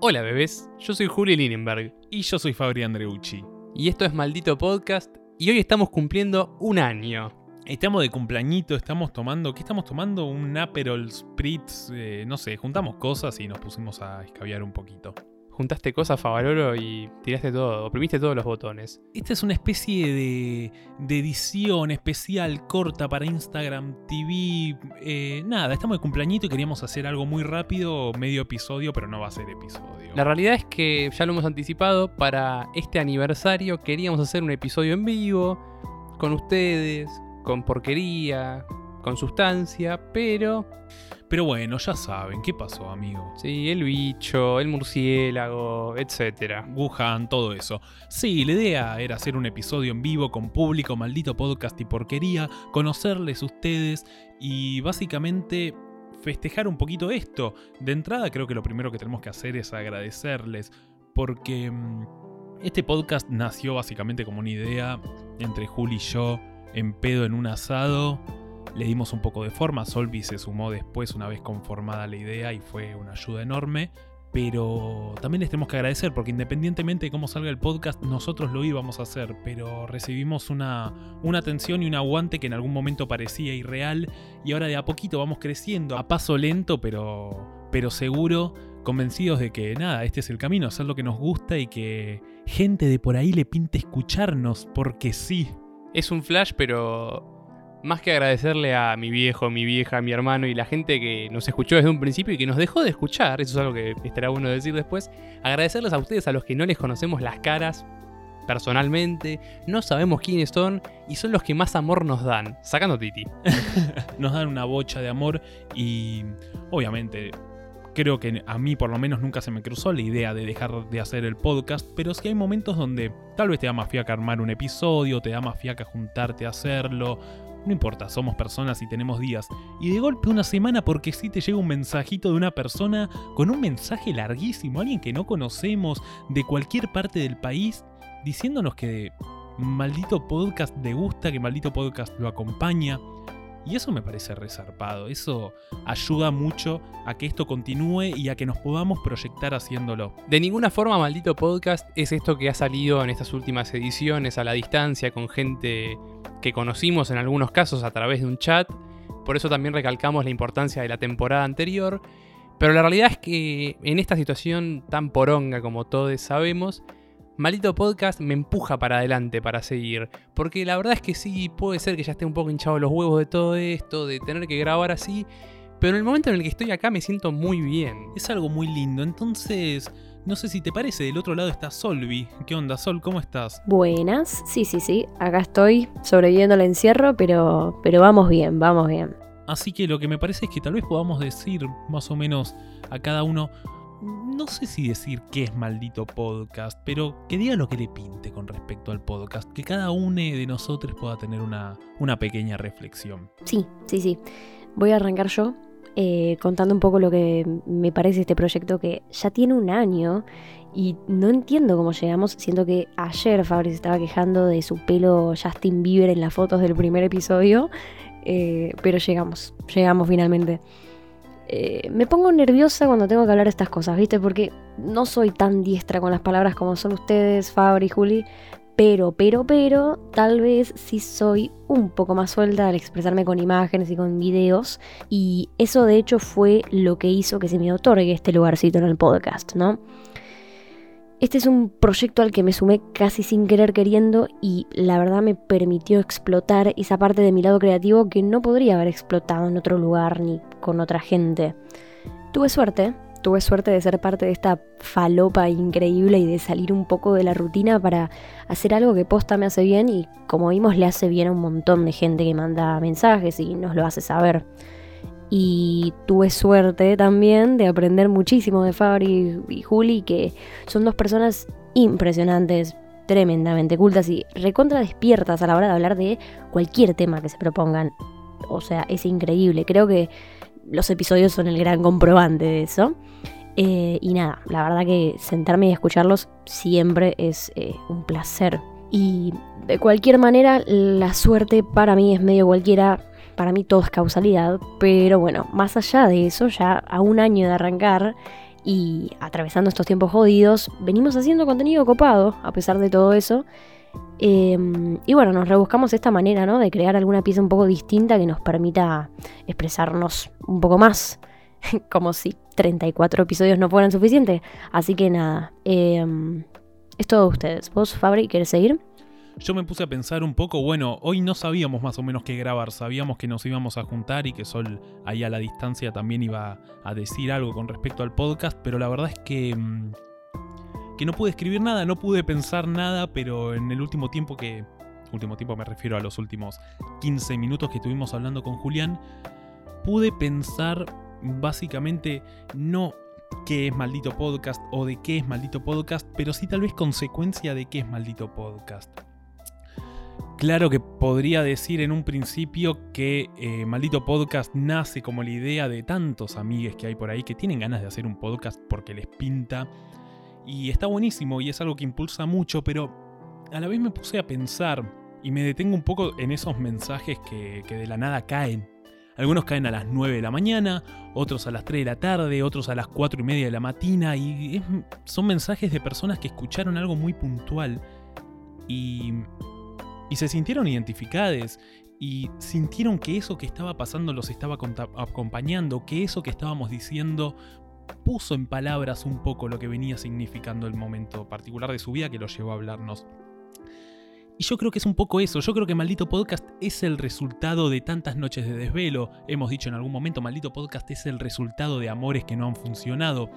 Hola bebés, yo soy Juli Linenberg Y yo soy Fabri Andreucci. y esto es Maldito Podcast y hoy estamos cumpliendo un año. Estamos de cumpleañito, estamos tomando. ¿Qué estamos tomando? Un Aperol Spritz. eh, no sé, juntamos cosas y nos pusimos a escabiar un poquito. Juntaste cosas, Favaloro, y tiraste todo, oprimiste todos los botones. Esta es una especie de, de edición especial corta para Instagram TV. eh, nada, estamos de cumpleañito y queríamos hacer algo muy rápido, medio episodio, pero no va a ser episodio. La realidad es que ya lo hemos anticipado, para este aniversario queríamos hacer un episodio en vivo, con ustedes, con porquería, con sustancia, pero... Pero bueno, ya saben, ¿qué pasó, amigo? Sí, el bicho, el murciélago, etc. Wuhan, todo eso. Sí, la idea era hacer un episodio en vivo con público, maldito podcast y porquería, conocerles ustedes y básicamente festejar un poquito esto. De entrada creo que lo primero que tenemos que hacer es agradecerles porque mm, este podcast nació básicamente como una idea entre Juli y yo en pedo en un asado. Le dimos un poco de forma, Solvi se sumó después una vez conformada la idea y fue una ayuda enorme. Pero también les tenemos que agradecer porque independientemente de cómo salga el podcast, nosotros lo íbamos a hacer, pero recibimos una, una atención y un aguante que en algún momento parecía irreal y ahora de a poquito vamos creciendo, a paso lento pero, pero seguro, convencidos de que nada, este es el camino, hacer lo que nos gusta y que gente de por ahí le pinte escucharnos, porque sí. Es un flash, pero más que agradecerle a mi viejo, mi vieja, mi hermano y la gente que nos escuchó desde un principio y que nos dejó de escuchar, eso es algo que estará bueno decir después, agradecerles a ustedes a los que no les conocemos las caras personalmente, no sabemos quiénes son y son los que más amor nos dan, sacando Titi. nos dan una bocha de amor y obviamente creo que a mí por lo menos nunca se me cruzó la idea de dejar de hacer el podcast, pero sí hay momentos donde tal vez te da más fiaca armar un episodio, te da más fiaca juntarte a hacerlo. No importa, somos personas y tenemos días. Y de golpe una semana porque sí te llega un mensajito de una persona con un mensaje larguísimo, alguien que no conocemos, de cualquier parte del país, diciéndonos que maldito podcast le gusta, que maldito podcast lo acompaña. Y eso me parece resarpado, eso ayuda mucho a que esto continúe y a que nos podamos proyectar haciéndolo. De ninguna forma, maldito podcast es esto que ha salido en estas últimas ediciones a la distancia con gente que conocimos en algunos casos a través de un chat. Por eso también recalcamos la importancia de la temporada anterior. Pero la realidad es que en esta situación tan poronga como todos sabemos, Maldito Podcast me empuja para adelante para seguir. Porque la verdad es que sí, puede ser que ya esté un poco hinchado los huevos de todo esto, de tener que grabar así. Pero en el momento en el que estoy acá me siento muy bien. Es algo muy lindo, entonces no sé si te parece, del otro lado está Solvi. ¿Qué onda, Sol? ¿Cómo estás? Buenas, sí, sí, sí, acá estoy sobreviviendo al encierro, pero, pero vamos bien, vamos bien. Así que lo que me parece es que tal vez podamos decir más o menos a cada uno, no sé si decir qué es maldito podcast, pero que diga lo que le pinte con respecto al podcast, que cada uno de nosotros pueda tener una, una pequeña reflexión. Sí, sí, sí. Voy a arrancar yo eh, contando un poco lo que me parece este proyecto que ya tiene un año y no entiendo cómo llegamos. Siento que ayer Fabri estaba quejando de su pelo Justin Bieber en las fotos del primer episodio, eh, pero llegamos, llegamos finalmente. Eh, me pongo nerviosa cuando tengo que hablar estas cosas, ¿viste? Porque no soy tan diestra con las palabras como son ustedes, Fabri Juli. Pero, pero, pero, tal vez sí soy un poco más suelta al expresarme con imágenes y con videos. Y eso de hecho fue lo que hizo que se me otorgue este lugarcito en el podcast, ¿no? Este es un proyecto al que me sumé casi sin querer queriendo y la verdad me permitió explotar esa parte de mi lado creativo que no podría haber explotado en otro lugar ni con otra gente. Tuve suerte, tuve suerte de ser parte de esta falopa increíble y de salir un poco de la rutina para hacer algo que posta me hace bien y como vimos le hace bien a un montón de gente que manda mensajes y nos lo hace saber. Y tuve suerte también de aprender muchísimo de Fabri y Juli, que son dos personas impresionantes, tremendamente cultas y recontra despiertas a la hora de hablar de cualquier tema que se propongan. O sea, es increíble. Creo que los episodios son el gran comprobante de eso. Eh, y nada, la verdad que sentarme y escucharlos siempre es eh, un placer. Y de cualquier manera, la suerte para mí es medio cualquiera. Para mí todo es causalidad. Pero bueno, más allá de eso, ya a un año de arrancar Y atravesando estos tiempos jodidos, venimos haciendo contenido copado, a pesar de todo eso. Em, y bueno, nos rebuscamos esta manera, ¿no? De crear alguna pieza un poco distinta que nos permita expresarnos un poco más. Como si 34 episodios no fueran suficientes. Así que nada, em, es todo ustedes. ¿Vos, Fabri, querés seguir? Yo me puse a pensar un poco, bueno, hoy no sabíamos más o menos qué grabar, sabíamos que nos íbamos a juntar y que Sol ahí a la distancia también iba a decir algo con respecto al podcast, pero la verdad es que, mm, que no pude escribir nada, no pude pensar nada, pero en el último tiempo que... Último tiempo me refiero a los últimos 15 minutos que estuvimos hablando con Julián, pude pensar básicamente no qué es maldito podcast o de qué es maldito podcast, pero sí tal vez consecuencia de qué es maldito podcast. Claro que podría decir en un principio que eh, Maldito Podcast nace como la idea de tantos amigues que hay por ahí que tienen ganas de hacer un podcast porque les pinta. Y está buenísimo y es algo que impulsa mucho, pero a la vez me puse a pensar y me detengo un poco en esos mensajes que, de la nada caen. Algunos caen a las 9 de la mañana, otros a las 3 de la tarde, otros a las 4 y media de la mañana. Y son mensajes de personas que escucharon algo muy puntual. Y y se sintieron identificadas y sintieron que eso que estaba pasando los estaba acompañando, que eso que estábamos diciendo puso en palabras un poco lo que venía significando el momento particular de su vida que lo llevó a hablarnos. Y yo creo que es un poco eso, yo creo que Maldito Podcast es el resultado de tantas noches de desvelo, hemos dicho en algún momento, Maldito Podcast es el resultado de amores que no han funcionado,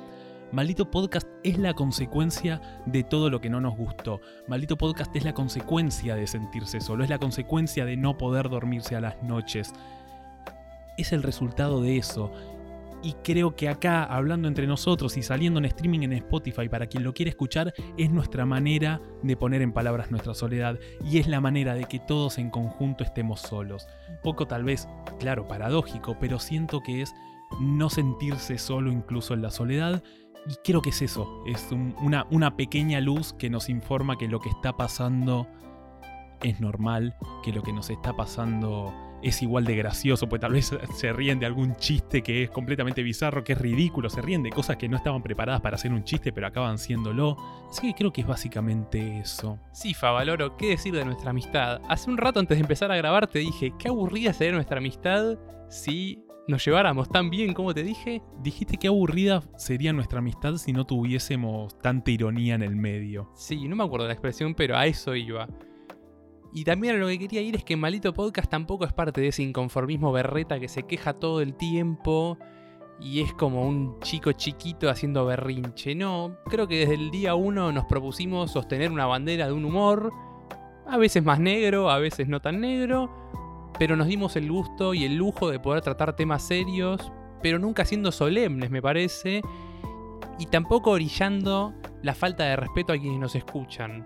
Maldito Podcast es la consecuencia de todo lo que no nos gustó. Maldito Podcast es la consecuencia de sentirse solo, es la consecuencia de no poder dormirse a las noches. Es el resultado de eso. Y creo que acá, hablando entre nosotros y saliendo en streaming en Spotify para quien lo quiere escuchar, es nuestra manera de poner en palabras nuestra soledad y es la manera de que todos en conjunto estemos solos. Poco tal vez, claro, paradójico, pero siento que es no sentirse solo incluso en la soledad y creo que es eso, es una, pequeña luz que nos informa que lo que está pasando es normal, que lo que nos está pasando es igual de gracioso, pues tal vez se ríen de algún chiste que es completamente bizarro, que es ridículo, se ríen de cosas que no estaban preparadas para hacer un chiste, pero acaban siéndolo. Así que creo que es básicamente eso. Sí, Favaloro, ¿qué decir de nuestra amistad? Hace un rato antes de empezar a grabar te dije, qué aburrida sería nuestra amistad si nos lleváramos tan bien como te dije. Dijiste que aburrida sería nuestra amistad si no tuviésemos tanta ironía en el medio. Sí, no me acuerdo la expresión, pero a eso iba. Y también a lo que quería ir es que Malito Podcast tampoco es parte de ese inconformismo berreta que se queja todo el tiempo y es como un chico chiquito haciendo berrinche. No, creo que desde el día uno nos propusimos sostener una bandera de un humor, a veces más negro, a veces no tan negro, pero nos dimos el gusto y el lujo de poder tratar temas serios, pero nunca siendo solemnes, me parece, y tampoco orillando la falta de respeto a quienes nos escuchan.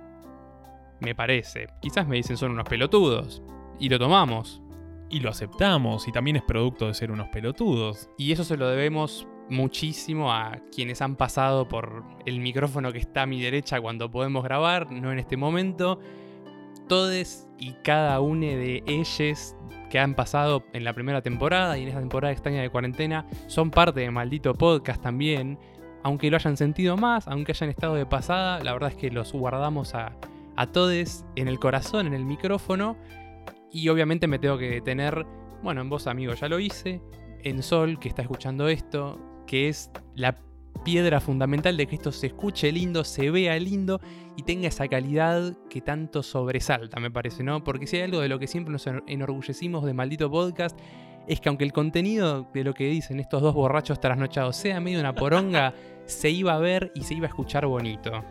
Me parece. Quizás me dicen son unos pelotudos, y lo tomamos. Y lo aceptamos, y también es producto de ser unos pelotudos. Y eso se lo debemos muchísimo a quienes han pasado por el micrófono que está a mi derecha cuando podemos grabar, no en este momento. Todes y cada una de ellos que han pasado en la primera temporada y en esta temporada extraña de cuarentena son parte de Maldito Podcast también. Aunque lo hayan sentido más, aunque hayan estado de pasada, la verdad es que los guardamos a, a todos en el corazón, en el micrófono. Y obviamente me tengo que detener, bueno, en vos amigo ya lo hice, en Sol que está escuchando esto, que es la piedra fundamental de que esto se escuche lindo, se vea lindo y tenga esa calidad que tanto sobresalta, me parece, ¿no? Porque si hay algo de lo que siempre nos enorgullecimos de Maldito Podcast, es que aunque el contenido de lo que dicen estos dos borrachos trasnochados sea medio una poronga, se iba a ver y se iba a escuchar bonito.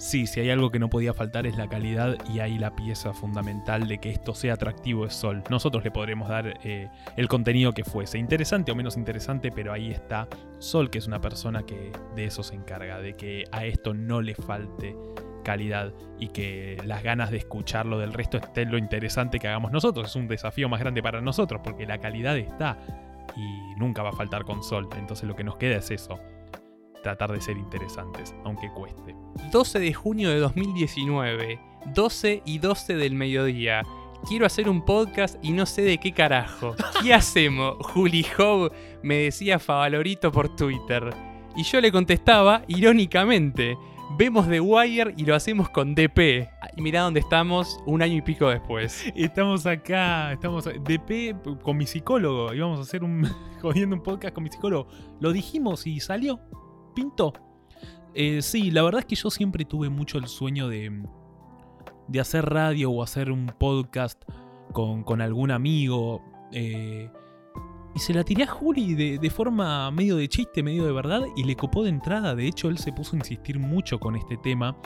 Sí, si hay algo que no podía faltar es la calidad y ahí la pieza fundamental de que esto sea atractivo es Sol. Nosotros le podremos dar eh, el contenido que fuese, interesante o menos interesante, pero ahí está Sol, que es una persona que de eso se encarga, de que a esto no le falte calidad y que las ganas de escucharlo del resto estén lo interesante que hagamos nosotros. Es un desafío más grande para nosotros porque la calidad está y nunca va a faltar con Sol. Entonces lo que nos queda es eso tratar de ser interesantes, aunque cueste. 12 de junio de 2019, 12 y 12 del mediodía. Quiero hacer un podcast y no sé de qué carajo. ¿Qué hacemos? Juli Howe me decía Favalorito por Twitter. Y yo le contestaba, irónicamente, vemos The Wire y lo hacemos con DP. Y mirá dónde estamos un año y pico después. Estamos acá, estamos DP con mi psicólogo. Íbamos a hacer un jodiendo un podcast con mi psicólogo. Lo dijimos y salió. Eh, sí, la verdad es que yo siempre tuve mucho el sueño de, de hacer radio o hacer un podcast con, con algún amigo. Eh, y se la tiré a Juli de, de, forma medio de chiste, medio de verdad, y le copó de entrada. De hecho, él se puso a insistir mucho con este tema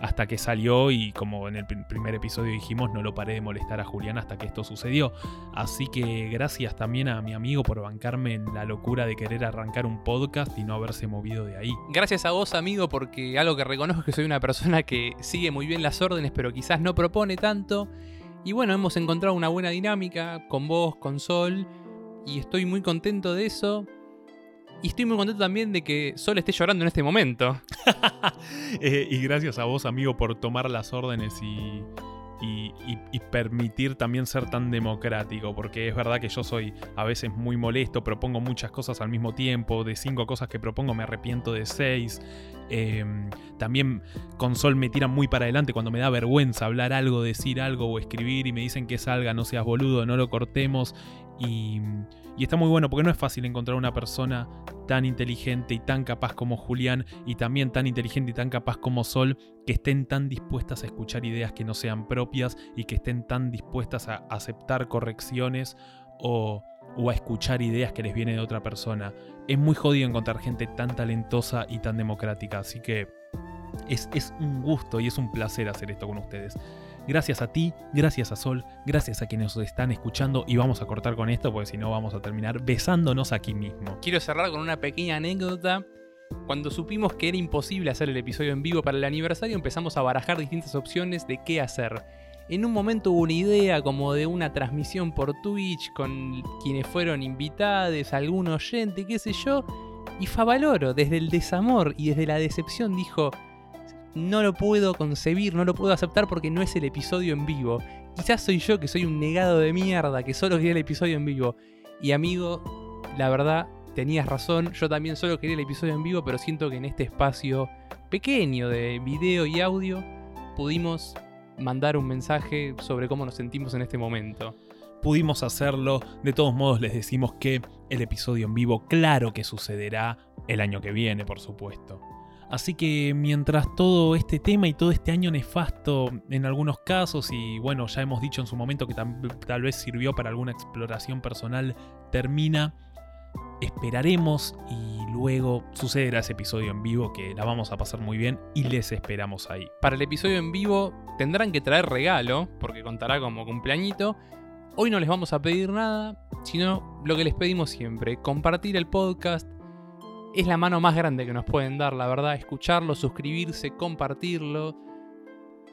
hasta que salió y como en el primer episodio dijimos, no lo paré de molestar a Julián hasta que esto sucedió. Así que gracias también a mi amigo por bancarme en la locura de querer arrancar un podcast y no haberse movido de ahí. Gracias a vos amigo porque algo que reconozco es que soy una persona que sigue muy bien las órdenes pero quizás no propone tanto. Y bueno, hemos encontrado una buena dinámica con vos, con Sol, y estoy muy contento de eso. Y estoy muy contento también de que Sol esté llorando en este momento. eh, y gracias a vos, amigo, por tomar las órdenes y, y, permitir también ser tan democrático, porque es verdad que yo soy a veces muy molesto, propongo muchas cosas al mismo tiempo, de cinco cosas que propongo me arrepiento de seis. Eh, también con Sol me tiran muy para adelante cuando me da vergüenza hablar algo, decir algo o escribir y me dicen que salga, no seas boludo, no lo cortemos. Y, y, está muy bueno porque no es fácil encontrar una persona tan inteligente y tan capaz como Julián y también tan inteligente y tan capaz como Sol que estén tan dispuestas a escuchar ideas que no sean propias y que estén tan dispuestas a aceptar correcciones o, o a escuchar ideas que les vienen de otra persona. Es muy jodido encontrar gente tan talentosa y tan democrática, así que es, es un gusto y es un placer hacer esto con ustedes. Gracias a ti, gracias a Sol, gracias a quienes nos están escuchando y vamos a cortar con esto porque si no vamos a terminar besándonos aquí mismo. Quiero cerrar con una pequeña anécdota. Cuando supimos que era imposible hacer el episodio en vivo para el aniversario empezamos a barajar distintas opciones de qué hacer. En un momento hubo una idea como de una transmisión por Twitch con quienes fueron invitados, algún oyente, qué sé yo. Y Favaloro, desde el desamor y desde la decepción, dijo, no lo puedo concebir, no lo puedo aceptar porque no es el episodio en vivo. Quizás soy yo que soy un negado de mierda, que solo quería el episodio en vivo. Y amigo, la verdad, tenías razón, yo también solo quería el episodio en vivo, pero siento que en este espacio pequeño de video y audio pudimos mandar un mensaje sobre cómo nos sentimos en este momento. Pudimos hacerlo, de todos modos les decimos que el episodio en vivo claro que sucederá el año que viene, por supuesto. Así que mientras todo este tema y todo este año nefasto en algunos casos, y bueno, ya hemos dicho en su momento que tal, vez sirvió para alguna exploración personal, termina, esperaremos y luego sucederá ese episodio en vivo que la vamos a pasar muy bien y les esperamos ahí. Para el episodio en vivo tendrán que traer regalo, porque contará como cumpleañito. Hoy no les vamos a pedir nada, sino lo que les pedimos siempre, compartir el podcast, es la mano más grande que nos pueden dar, la verdad. Escucharlo, suscribirse, compartirlo.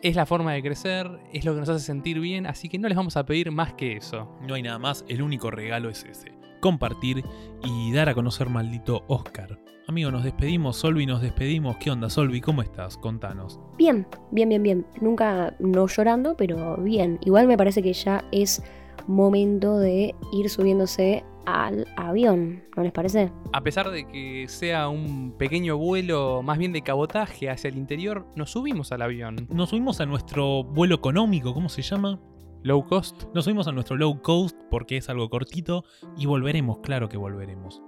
Es la forma de crecer, es lo que nos hace sentir bien, así que no les vamos a pedir más que eso. No hay nada más, el único regalo es ese. Compartir y dar a conocer maldito Oscar. Amigo, nos despedimos, Solvi, nos despedimos. ¿Qué onda, Solvi? ¿Cómo estás? Contanos. Bien, bien, bien, bien. Nunca no llorando, pero bien. Igual me parece que ya es momento de ir subiéndose al avión, ¿no les parece? A pesar de que sea un pequeño vuelo más bien de cabotaje hacia el interior, nos subimos al avión. Nos subimos a nuestro vuelo económico, ¿cómo se llama? Low cost. Nos subimos a nuestro low cost porque es algo cortito y volveremos, claro que volveremos.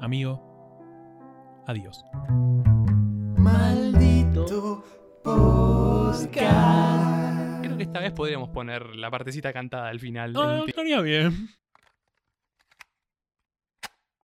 Amigo, adiós. Maldito podcast. Esta vez podríamos poner la partecita cantada al final. No, estaría bien.